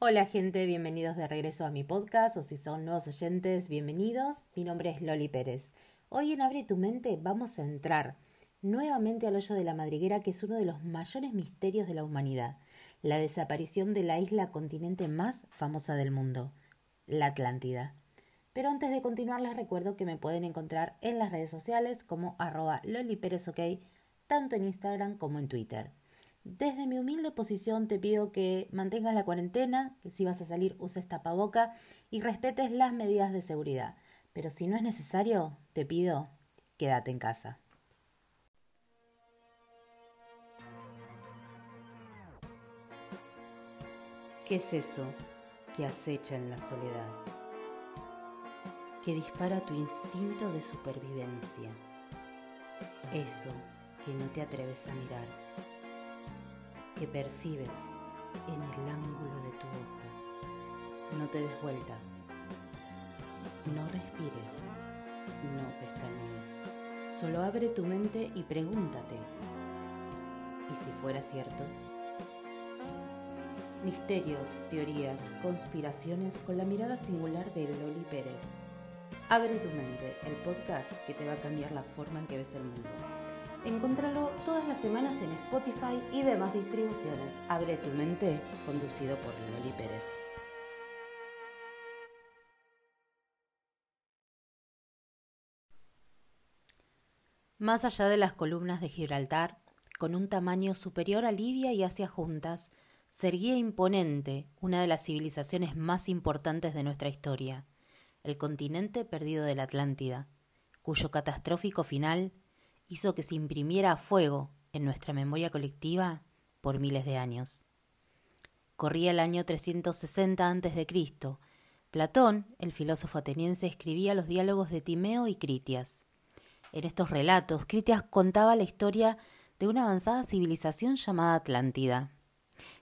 Hola gente, bienvenidos de regreso a mi podcast o si son nuevos oyentes, bienvenidos. Mi nombre es Loli Pérez. Hoy en Abre tu mente vamos a entrar nuevamente al hoyo de la madriguera que es uno de los mayores misterios de la humanidad, la desaparición de la isla continente más famosa del mundo, la Atlántida. Pero antes de continuar les recuerdo que me pueden encontrar en las redes sociales como arroba loliperezok, tanto en Instagram como en Twitter. Desde mi humilde posición te pido que mantengas la cuarentena, que si vas a salir uses tapaboca y respetes las medidas de seguridad. Pero si no es necesario, te pido, quédate en casa. ¿Qué es eso que acecha en la soledad? Que dispara tu instinto de supervivencia. Eso que no te atreves a mirar que percibes en el ángulo de tu ojo. No te des vuelta. No respires. No pestañees. Solo abre tu mente y pregúntate. ¿Y si fuera cierto? Misterios, teorías, conspiraciones con la mirada singular de Loli Pérez. Abre tu mente, el podcast que te va a cambiar la forma en que ves el mundo. Encontralo todas las semanas en Spotify y demás distribuciones. Abre tu mente, conducido por Loli Pérez. Más allá de las columnas de Gibraltar, con un tamaño superior a Libia y Asia juntas, se imponente una de las civilizaciones más importantes de nuestra historia, el continente perdido de la Atlántida, cuyo catastrófico final hizo que se imprimiera a fuego en nuestra memoria colectiva por miles de años. Corría el año 360 a.C. Platón, el filósofo ateniense, escribía los diálogos de Timeo y Critias. En estos relatos, Critias contaba la historia de una avanzada civilización llamada Atlántida.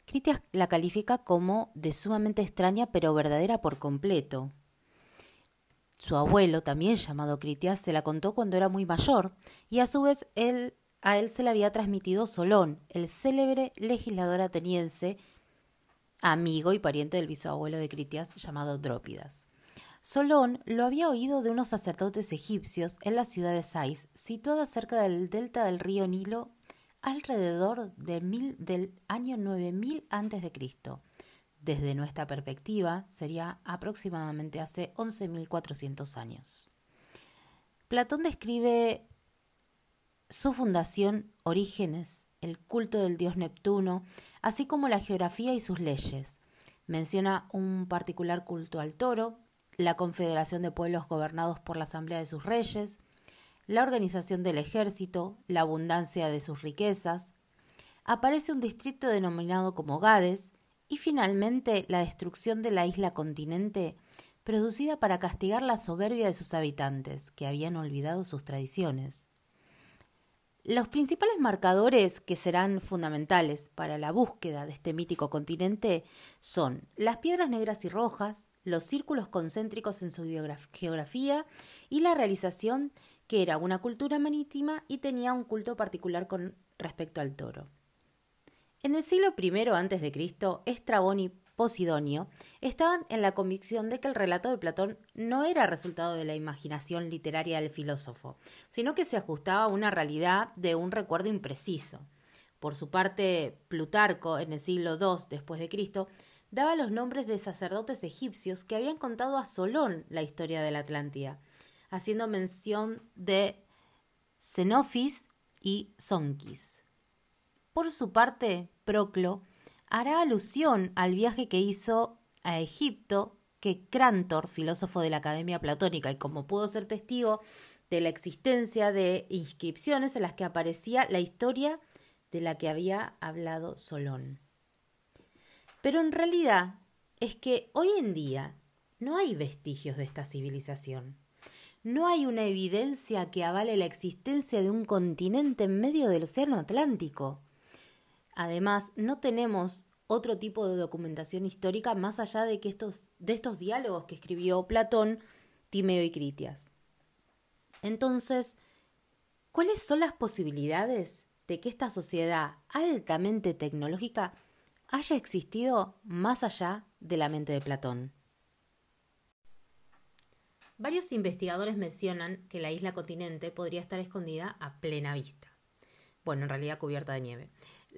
Critias la califica como de sumamente extraña pero verdadera por completo, su abuelo, también llamado Critias, se la contó cuando era muy mayor, y a su vez él, a él se le había transmitido Solón, el célebre legislador ateniense, amigo y pariente del bisabuelo de Critias, llamado Drópidas. Solón lo había oído de unos sacerdotes egipcios en la ciudad de Sais, situada cerca del delta del río Nilo, alrededor del, del año 9000 a.C desde nuestra perspectiva, sería aproximadamente hace 11.400 años. Platón describe su fundación, orígenes, el culto del dios Neptuno, así como la geografía y sus leyes. Menciona un particular culto al toro, la confederación de pueblos gobernados por la asamblea de sus reyes, la organización del ejército, la abundancia de sus riquezas. Aparece un distrito denominado como Gades, y finalmente la destrucción de la isla continente, producida para castigar la soberbia de sus habitantes, que habían olvidado sus tradiciones. Los principales marcadores que serán fundamentales para la búsqueda de este mítico continente son las piedras negras y rojas, los círculos concéntricos en su geografía y la realización que era una cultura marítima y tenía un culto particular con respecto al toro. En el siglo I a.C., Estrabón y Posidonio estaban en la convicción de que el relato de Platón no era resultado de la imaginación literaria del filósofo, sino que se ajustaba a una realidad de un recuerdo impreciso. Por su parte, Plutarco, en el siglo II después de Cristo, daba los nombres de sacerdotes egipcios que habían contado a Solón la historia de la Atlántida, haciendo mención de Xenofis y Sonquis. Por su parte, Proclo hará alusión al viaje que hizo a Egipto que Crantor, filósofo de la Academia Platónica, y como pudo ser testigo de la existencia de inscripciones en las que aparecía la historia de la que había hablado Solón. Pero en realidad es que hoy en día no hay vestigios de esta civilización. No hay una evidencia que avale la existencia de un continente en medio del Océano Atlántico. Además, no tenemos otro tipo de documentación histórica más allá de, que estos, estos diálogos que escribió Platón, Timeo y Critias. Entonces, ¿cuáles son las posibilidades de que esta sociedad altamente tecnológica haya existido más allá de la mente de Platón. Varios investigadores mencionan que la isla continente podría estar escondida a plena vista. Bueno, en realidad cubierta de nieve.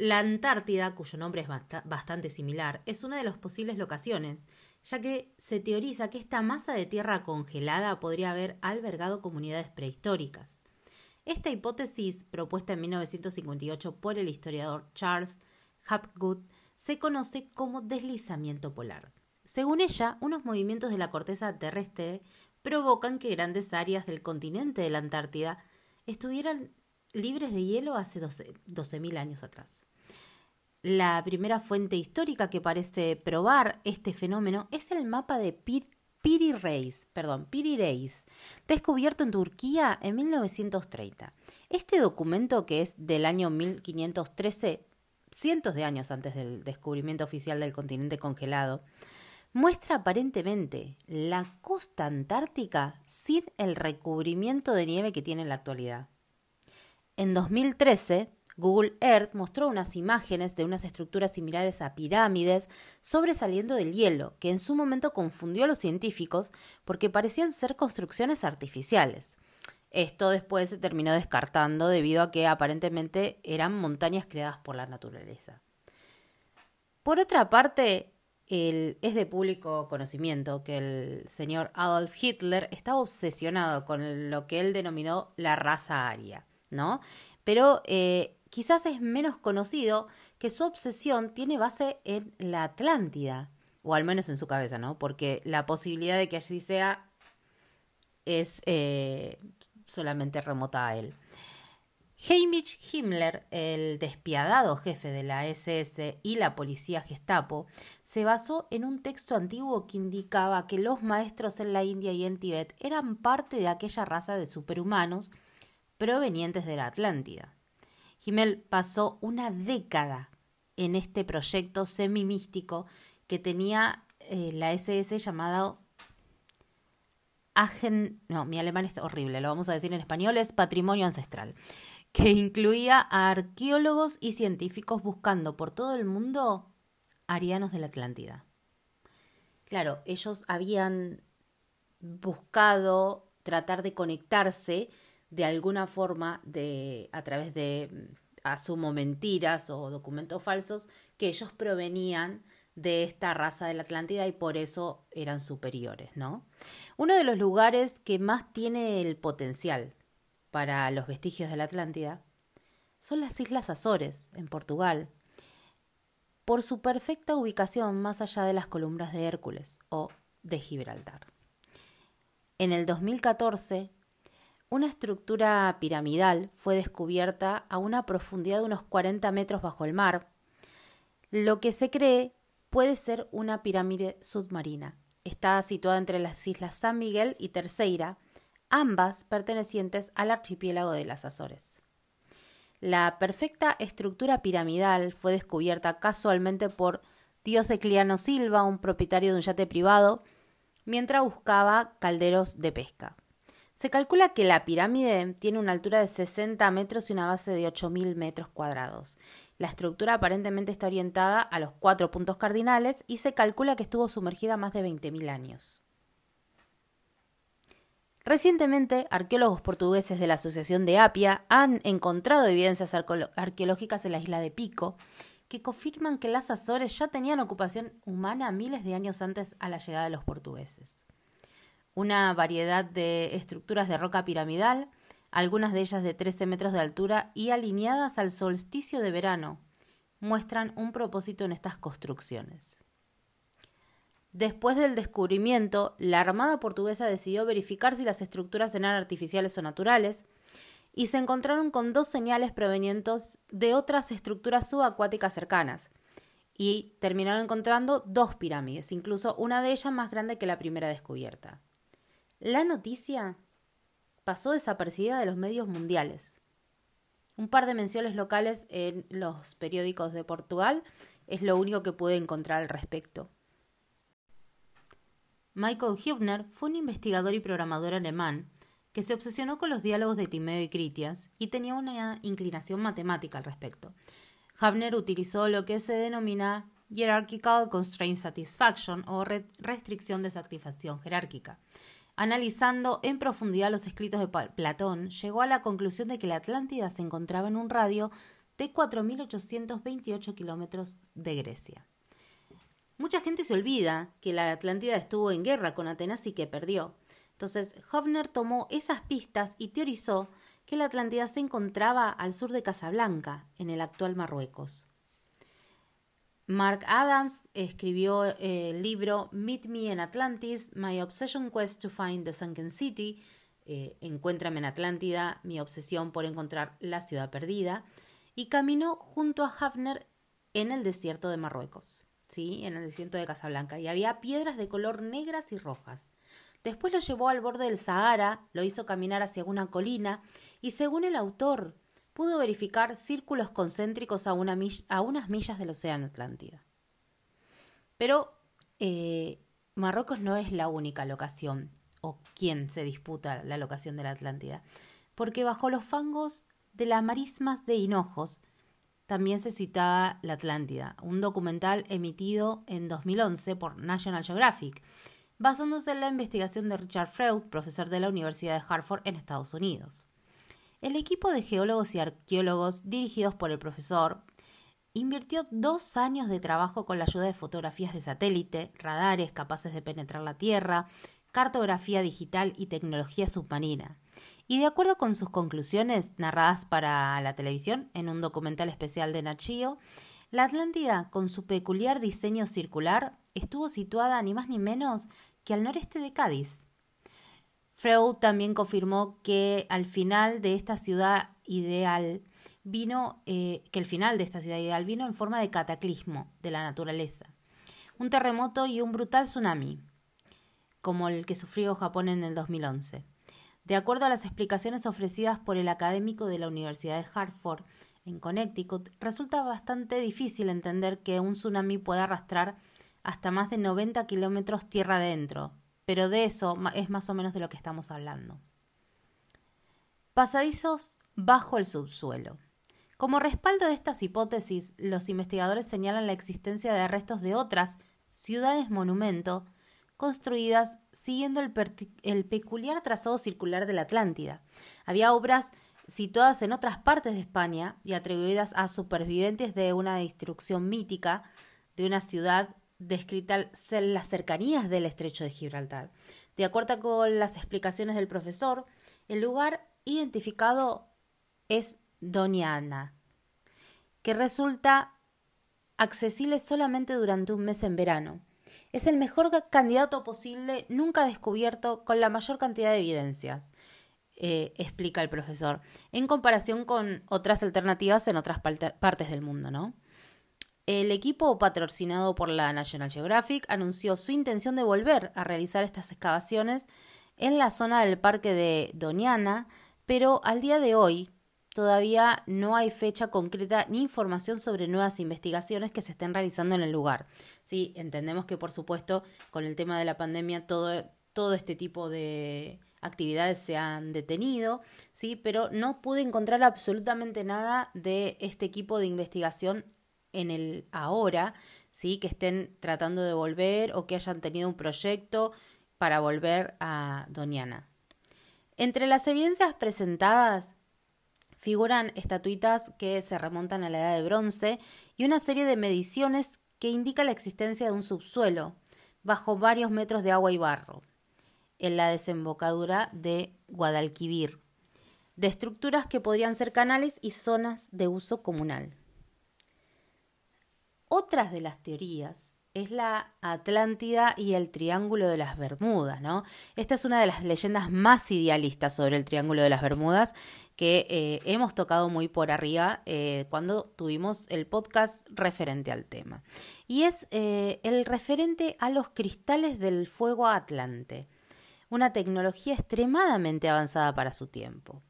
La Antártida, cuyo nombre es bastante similar, es una de las posibles locaciones, ya que se teoriza que esta masa de tierra congelada podría haber albergado comunidades prehistóricas. Esta hipótesis, propuesta en 1958 por el historiador Charles Hapgood, se conoce como deslizamiento polar. Según ella, unos movimientos de la corteza terrestre provocan que grandes áreas del continente de la Antártida estuvieran libres de hielo hace 12.000 años atrás. La primera fuente histórica que parece probar este fenómeno es el mapa de Piri Reis, perdón, Piri descubierto en Turquía en 1930. Este documento, que es del año 1513, cientos de años antes del descubrimiento oficial del continente congelado, muestra aparentemente la costa antártica sin el recubrimiento de nieve que tiene en la actualidad. En 2013, Google Earth mostró unas imágenes de unas estructuras similares a pirámides sobresaliendo del hielo, que en su momento confundió a los científicos porque parecían ser construcciones artificiales. Esto después se terminó descartando debido a que aparentemente eran montañas creadas por la naturaleza. Por otra parte, es de público conocimiento que el señor Adolf Hitler estaba obsesionado con lo que él denominó la raza aria, ¿no? Pero eh, quizás es menos conocido que su obsesión tiene base en la Atlántida, o al menos en su cabeza, ¿no? Porque la posibilidad de que así sea es eh, solamente remota a él. Heinrich Himmler, el despiadado jefe de la SS y la policía Gestapo, se basó en un texto antiguo que indicaba que los maestros en la India y en Tíbet eran parte de aquella raza de superhumanos provenientes de la Atlántida. Himmler pasó una década en este proyecto semimístico que tenía eh, la SS llamado Agen, no, mi alemán es horrible, lo vamos a decir en español, es patrimonio ancestral que incluía a arqueólogos y científicos buscando por todo el mundo arianos de la Atlántida. Claro, ellos habían buscado tratar de conectarse de alguna forma de a través de asumo mentiras o documentos falsos que ellos provenían de esta raza de la Atlántida y por eso eran superiores, ¿no? Uno de los lugares que más tiene el potencial para los vestigios de la Atlántida son las Islas Azores, en Portugal, por su perfecta ubicación más allá de las columnas de Hércules o de Gibraltar. En el 2014, una estructura piramidal fue descubierta a una profundidad de unos 40 metros bajo el mar. Lo que se cree puede ser una pirámide submarina. Está situada entre las islas San Miguel y Terceira, ambas pertenecientes al archipiélago de las Azores. La perfecta estructura piramidal fue descubierta casualmente por Diocecliano Silva, un propietario de un yate privado, mientras buscaba calderos de pesca. Se calcula que la pirámide tiene una altura de 60 metros y una base de 8.000 metros cuadrados. La estructura aparentemente está orientada a los cuatro puntos cardinales y se calcula que estuvo sumergida más de 20.000 años. Recientemente, arqueólogos portugueses de la Asociación de Apia han encontrado evidencias arqueológicas en la isla de Pico que confirman que las Azores ya tenían ocupación humana miles de años antes a la llegada de los portugueses. Una variedad de estructuras de roca piramidal, algunas de ellas de 13 metros de altura y alineadas al solsticio de verano, muestran un propósito en estas construcciones. Después del descubrimiento, la Armada portuguesa decidió verificar si las estructuras eran artificiales o naturales, y se encontraron con dos señales provenientes de otras estructuras subacuáticas cercanas, y terminaron encontrando dos pirámides, incluso una de ellas más grande que la primera descubierta. La noticia pasó desapercibida de los medios mundiales. Un par de menciones locales en los periódicos de Portugal es lo único que pude encontrar al respecto. Michael Hübner fue un investigador y programador alemán que se obsesionó con los diálogos de Timeo y Critias y tenía una inclinación matemática al respecto. Hübner utilizó lo que se denomina Hierarchical Constraint Satisfaction o restricción de satisfacción jerárquica. Analizando en profundidad los escritos de Platón, llegó a la conclusión de que la Atlántida se encontraba en un radio de 4.828 kilómetros de Grecia. Mucha gente se olvida que la Atlántida estuvo en guerra con Atenas y que perdió. Entonces, Hofner tomó esas pistas y teorizó que la Atlántida se encontraba al sur de Casablanca, en el actual Marruecos. Mark Adams escribió eh, el libro Meet Me in Atlantis, My Obsession Quest to Find the Sunken City, eh, Encuéntrame en Atlántida, mi obsesión por encontrar la ciudad perdida, y caminó junto a Hafner en el desierto de Marruecos, ¿sí? en el desierto de Casablanca, y había piedras de color negras y rojas. Después lo llevó al borde del Sahara, lo hizo caminar hacia una colina, y según el autor, pudo verificar círculos concéntricos a, unas millas del Océano Atlántida. Pero eh, Marruecos no es la única locación o quien se disputa la locación de la Atlántida, porque bajo los fangos de las marismas de Hinojos también se citaba la Atlántida, un documental emitido en 2011 por National Geographic, basándose en la investigación de Richard Freud, profesor de la Universidad de Hartford en Estados Unidos. El equipo de geólogos y arqueólogos dirigidos por el profesor invirtió dos años de trabajo con la ayuda de fotografías de satélite, radares capaces de penetrar la Tierra, cartografía digital y tecnología submarina. Y de acuerdo con sus conclusiones narradas para la televisión en un documental especial de Nachio, la Atlántida, con su peculiar diseño circular, estuvo situada ni más ni menos que al noreste de Cádiz, Freud también confirmó que al final de esta ciudad ideal vino, eh, que el final de esta ciudad ideal vino en forma de cataclismo de la naturaleza, un terremoto y un brutal tsunami, como el que sufrió Japón en el 2011. De acuerdo a las explicaciones ofrecidas por el académico de la Universidad de Hartford, en Connecticut, resulta bastante difícil entender que un tsunami pueda arrastrar hasta más de 90 kilómetros tierra adentro, pero de eso es más o menos de lo que estamos hablando. Pasadizos bajo el subsuelo. Como respaldo de estas hipótesis, los investigadores señalan la existencia de restos de otras ciudades monumento construidas siguiendo el, el, peculiar trazado circular de la Atlántida. Había obras situadas en otras partes de España y atribuidas a supervivientes de una destrucción mítica de una ciudad descrita las cercanías del estrecho de Gibraltar. De acuerdo con las explicaciones del profesor, el lugar identificado es Doniana, que resulta accesible solamente durante un mes en verano. Es el mejor candidato posible nunca descubierto con la mayor cantidad de evidencias, eh, explica el profesor, en comparación con otras alternativas en otras partes del mundo, ¿no? El equipo patrocinado por la National Geographic anunció su intención de volver a realizar estas excavaciones en la zona del parque de Doniana, pero al día de hoy todavía no hay fecha concreta ni información sobre nuevas investigaciones que se estén realizando en el lugar. Sí, entendemos que por supuesto con el tema de la pandemia todo, todo este tipo de actividades se han detenido, sí, pero no pude encontrar absolutamente nada de este equipo de investigación en el ahora, ¿sí? que estén tratando de volver o que hayan tenido un proyecto para volver a Doniana. Entre las evidencias presentadas figuran estatuitas que se remontan a la edad de bronce y una serie de mediciones que indican la existencia de un subsuelo bajo varios metros de agua y barro en la desembocadura de Guadalquivir, de estructuras que podrían ser canales y zonas de uso comunal. Otras de las teorías es la Atlántida y el Triángulo de las Bermudas, ¿no? Esta es una de las leyendas más idealistas sobre el Triángulo de las Bermudas que eh, hemos tocado muy por arriba eh, cuando tuvimos el podcast referente al tema. Y es eh, el referente a los cristales del fuego atlante, una tecnología extremadamente avanzada para su tiempo.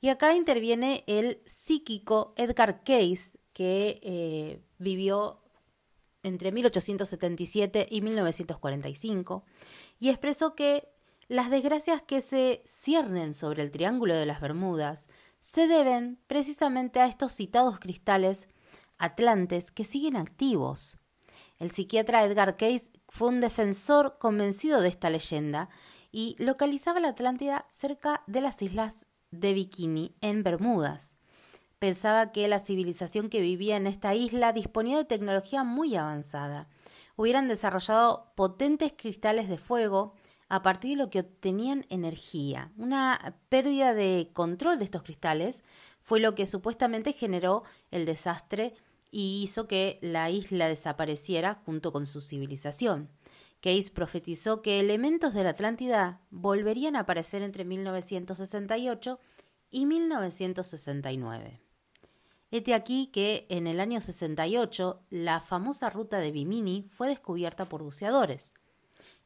Y acá interviene el psíquico Edgar Case, que vivió entre 1877 y 1945 y expresó que las desgracias que se ciernen sobre el Triángulo de las Bermudas se deben precisamente a estos citados cristales atlantes que siguen activos. El psiquiatra Edgar Cayce fue un defensor convencido de esta leyenda y localizaba la Atlántida cerca de las islas de Bikini, en Bermudas. Pensaba que la civilización que vivía en esta isla disponía de tecnología muy avanzada. Hubieran desarrollado potentes cristales de fuego a partir de lo que obtenían energía. Una pérdida de control de estos cristales fue lo que supuestamente generó el desastre y hizo que la isla desapareciera junto con su civilización. Case profetizó que elementos de la Atlántida volverían a aparecer entre 1968 y 1969. Este aquí que en el año 68 la famosa ruta de Bimini fue descubierta por buceadores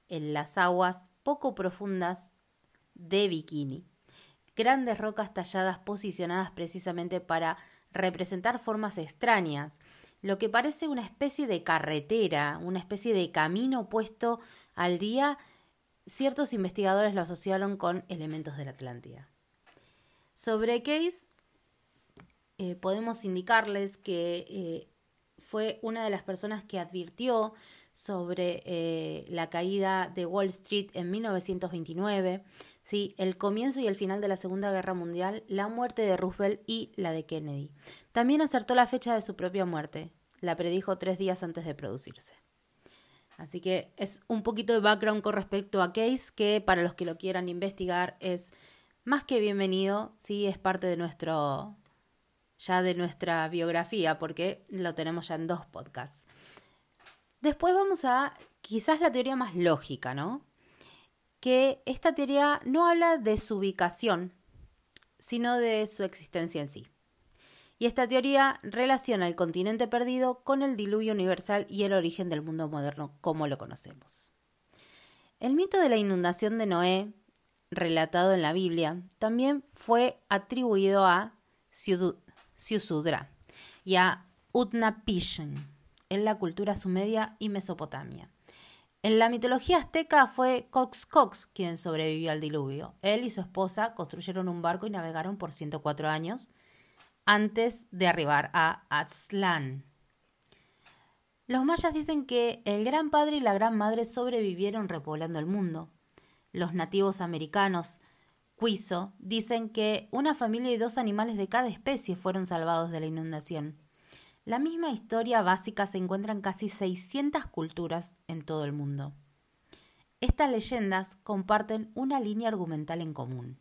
en las aguas poco profundas de Bikini. Grandes rocas talladas posicionadas precisamente para representar formas extrañas, lo que parece una especie de carretera, una especie de camino puesto al día, ciertos investigadores lo asociaron con elementos de la Atlántida. Sobre Case, eh, podemos indicarles que eh, fue una de las personas que advirtió sobre eh, la caída de Wall Street en 1929, ¿sí? el comienzo y el final de la Segunda Guerra Mundial, la muerte de Roosevelt y la de Kennedy. También acertó la fecha de su propia muerte, la predijo tres días antes de producirse. Así que es un poquito de background con respecto a Case, que para los que lo quieran investigar es más que bienvenido, sí, es parte de nuestro ya de nuestra biografía, porque lo tenemos ya en dos podcasts. Después vamos a quizás la teoría más lógica, ¿no? Que esta teoría no habla de su ubicación, sino de su existencia en sí. Y esta teoría relaciona el continente perdido con el diluvio universal y el origen del mundo moderno como lo conocemos. El mito de la inundación de Noé, relatado en la Biblia, también fue atribuido a Siusudra y a Utnapishtim en la cultura sumeria y Mesopotamia. En la mitología azteca fue Cox Cox quien sobrevivió al diluvio. Él y su esposa construyeron un barco y navegaron por 104 años antes de arribar a Aztlán. Los mayas dicen que el gran padre y la gran madre sobrevivieron repoblando el mundo. Los nativos americanos, Cuiso, dicen que una familia y dos animales de cada especie fueron salvados de la inundación. La misma historia básica se encuentra en casi 600 culturas en todo el mundo. Estas leyendas comparten una línea argumental en común.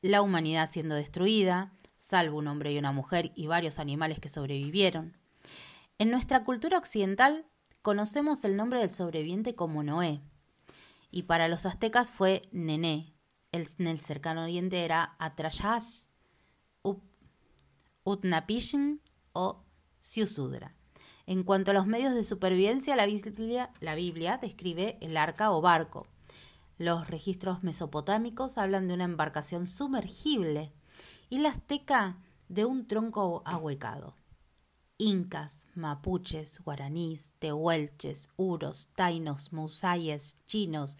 La humanidad siendo destruida, salvo un hombre y una mujer y varios animales que sobrevivieron. En nuestra cultura occidental conocemos el nombre del sobreviviente como Noé, y para los aztecas fue Nené. En el cercano oriente era Atrayas, Utnapishtim o Siusudra. En cuanto a los medios de supervivencia, la Biblia, la Biblia describe el arca o barco. Los registros mesopotámicos hablan de una embarcación sumergible y la azteca de un tronco ahuecado. Incas, mapuches, guaraníes, tehuelches, uros, tainos, musayes, chinos,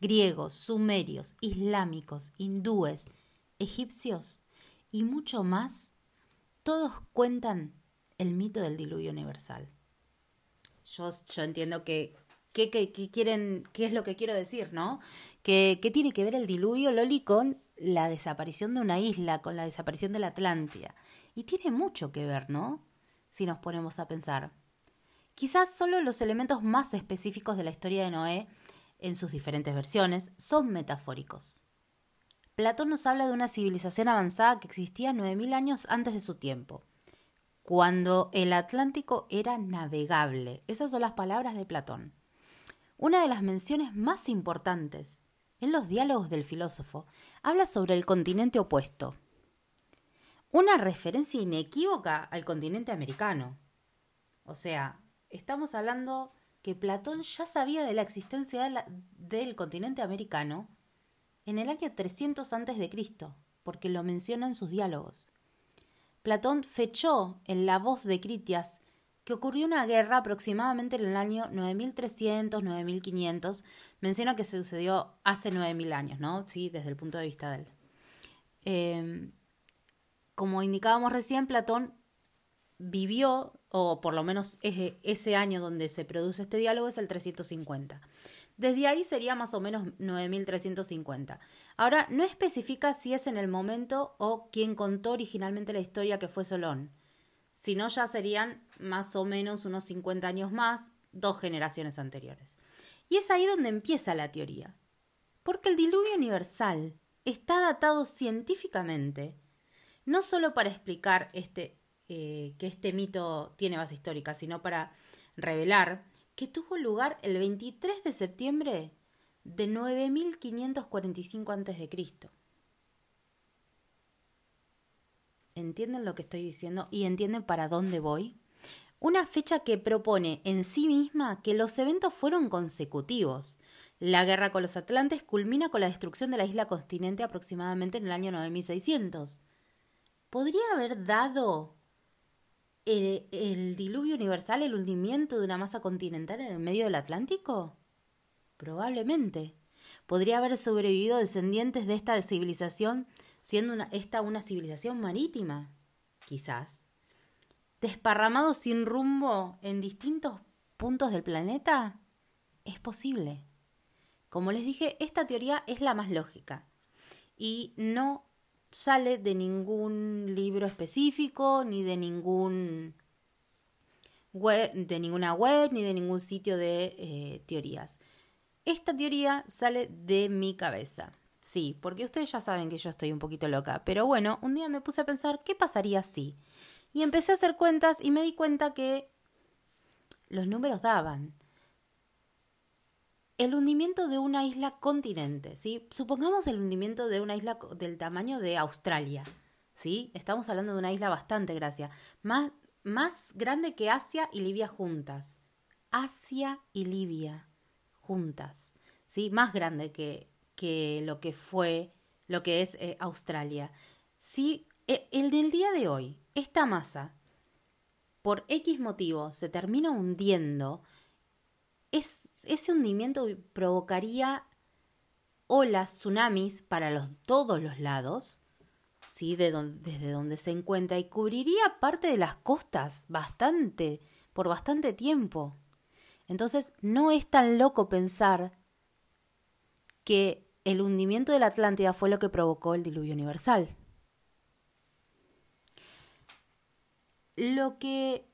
griegos, sumerios, islámicos, hindúes, egipcios y mucho más todos cuentan el mito del diluvio universal. Yo, yo entiendo que ¿Qué, quieren, qué es lo que quiero decir, ¿no? ¿Qué, ¿Qué, tiene que ver el diluvio, Loli, con la desaparición de una isla, con la desaparición de la Atlántida? Y tiene mucho que ver, ¿no? Si nos ponemos a pensar. Quizás solo los elementos más específicos de la historia de Noé, en sus diferentes versiones, son metafóricos. Platón nos habla de una civilización avanzada que existía 9.000 años antes de su tiempo, cuando el Atlántico era navegable. Esas son las palabras de Platón. Una de las menciones más importantes en los diálogos del filósofo habla sobre el continente opuesto. Una referencia inequívoca al continente americano. O sea, estamos hablando que Platón ya sabía de la existencia del continente americano en el año 300 a.C., porque lo menciona en sus diálogos. Platón fechó en la voz de Critias que ocurrió una guerra aproximadamente en el año 9300-9500. Menciona que sucedió hace 9000 años, ¿no? Sí, desde el punto de vista de él. Em, como indicábamos recién, Platón vivió o por lo menos ese año donde se produce este diálogo es el 350. Desde ahí sería más o menos 9350. Ahora, no especifica si es en el momento o quien contó originalmente la historia que fue Solón, sino ya serían más o menos unos 50 años más, dos generaciones anteriores. Y es ahí donde empieza la teoría. Porque el diluvio universal está datado científicamente, no solo para explicar este, eh, que este mito tiene base histórica, sino para revelar que tuvo lugar el 23 de septiembre de 9545 a.C. ¿Entienden lo que estoy diciendo y entienden para dónde voy? Una fecha que propone en sí misma que los eventos fueron consecutivos. La guerra con los atlantes culmina con la destrucción de la isla continente aproximadamente en el año 9600. ¿Podría haber dado el, diluvio universal el hundimiento de una masa continental en el medio del Atlántico? Probablemente. ¿Podría haber sobrevivido descendientes de esta civilización siendo esta una civilización marítima? Quizás. ¿Desparramados sin rumbo en distintos puntos del planeta? Es posible. Como les dije, esta teoría es la más lógica y no sale de ningún libro específico, ni de ningún web, de ninguna web, ni de ningún sitio de eh, teorías. Esta teoría sale de mi cabeza. Sí, porque ustedes ya saben que yo estoy un poquito loca. Pero bueno, un día me puse a pensar qué pasaría si. Y empecé a hacer cuentas y me di cuenta que los números daban el hundimiento de una isla continente, ¿sí? Supongamos el hundimiento de una isla del tamaño de Australia, ¿sí? Estamos hablando de una isla bastante gracia, más, más grande que Asia y Libia juntas. Asia y Libia juntas, ¿sí? Más grande que, que lo que fue, lo que es eh, Australia. Si e, el del día de hoy, esta masa, por X motivo, se termina hundiendo, es ese hundimiento provocaría olas, tsunamis para todos los lados, ¿sí? De desde donde se encuentra, y cubriría parte de las costas bastante, por bastante tiempo. Entonces, no es tan loco pensar que el hundimiento de la Atlántida fue lo que provocó el diluvio universal. Lo que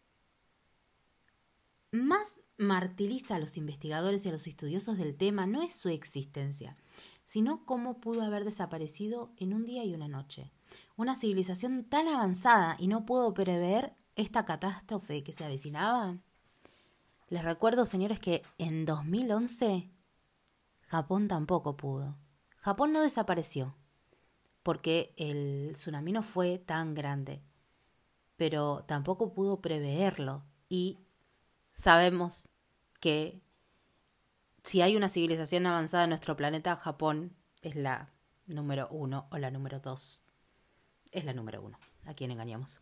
más martiriza a los investigadores y a los estudiosos del tema no es su existencia, sino cómo pudo haber desaparecido en un día y una noche. Una civilización tan avanzada y no pudo prever esta catástrofe que se avecinaba. Les recuerdo, señores, que en 2011 Japón tampoco pudo. Japón no desapareció, porque el tsunami no fue tan grande, pero tampoco pudo preverlo y sabemos que si hay una civilización avanzada en nuestro planeta, Japón es la número uno o la número dos. Es la número uno. ¿A quién engañamos?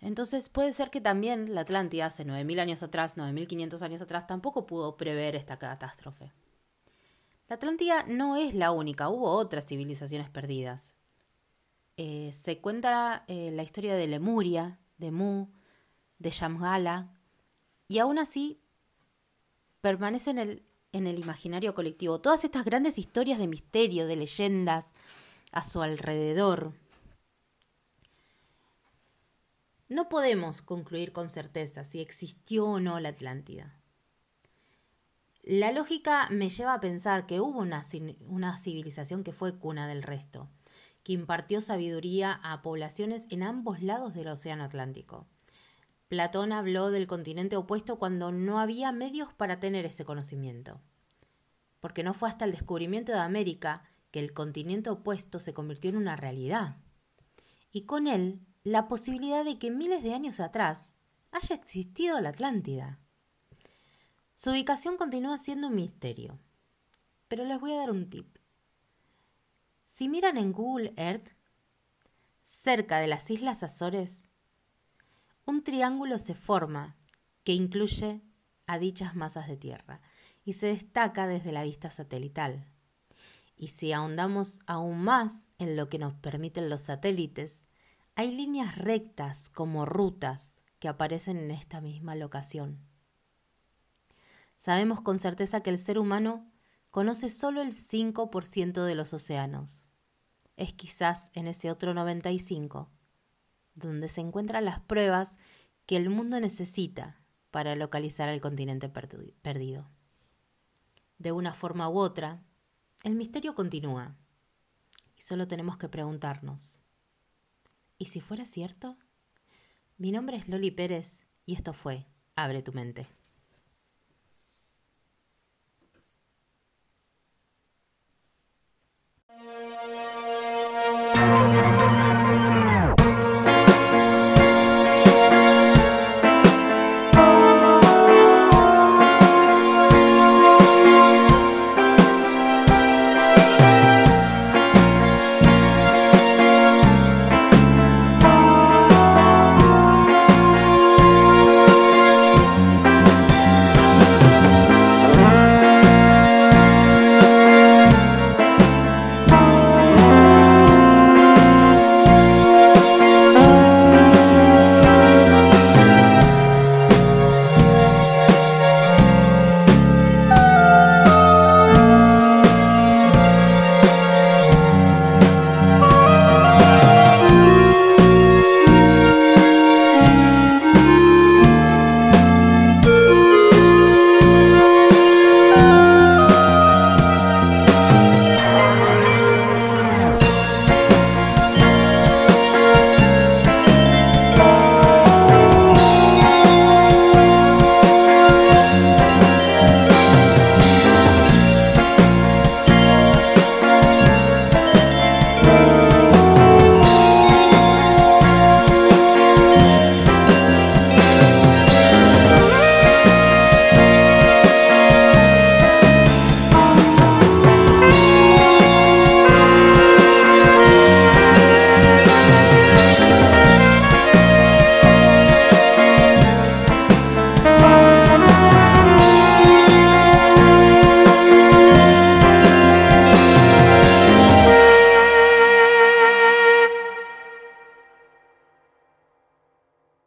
Entonces puede ser que también la Atlántida hace 9.000 años atrás, 9.500 años atrás, tampoco pudo prever esta catástrofe. La Atlántida no es la única, hubo otras civilizaciones perdidas. Eh, se cuenta eh, la historia de Lemuria, de Mu, de Shamgala, y aún así permanece en el, imaginario colectivo. Todas estas grandes historias de misterio, de leyendas a su alrededor. No podemos concluir con certeza si existió o no la Atlántida. La lógica me lleva a pensar que hubo una, civilización que fue cuna del resto, que impartió sabiduría a poblaciones en ambos lados del Océano Atlántico. Platón habló del continente opuesto cuando no había medios para tener ese conocimiento. Porque no fue hasta el descubrimiento de América que el continente opuesto se convirtió en una realidad. Y con él la posibilidad de que miles de años atrás haya existido la Atlántida. Su ubicación continúa siendo un misterio. Pero les voy a dar un tip. Si miran en Google Earth, cerca de las Islas Azores un triángulo se forma que incluye a dichas masas de tierra y se destaca desde la vista satelital. Y si ahondamos aún más en lo que nos permiten los satélites, hay líneas rectas como rutas que aparecen en esta misma locación. Sabemos con certeza que el ser humano conoce solo el 5% de los océanos. Es quizás en ese otro 95% donde se encuentran las pruebas que el mundo necesita para localizar al continente perdido. De una forma u otra, el misterio continúa y solo tenemos que preguntarnos, ¿y si fuera cierto? Mi nombre es Loli Pérez y esto fue Abre tu mente.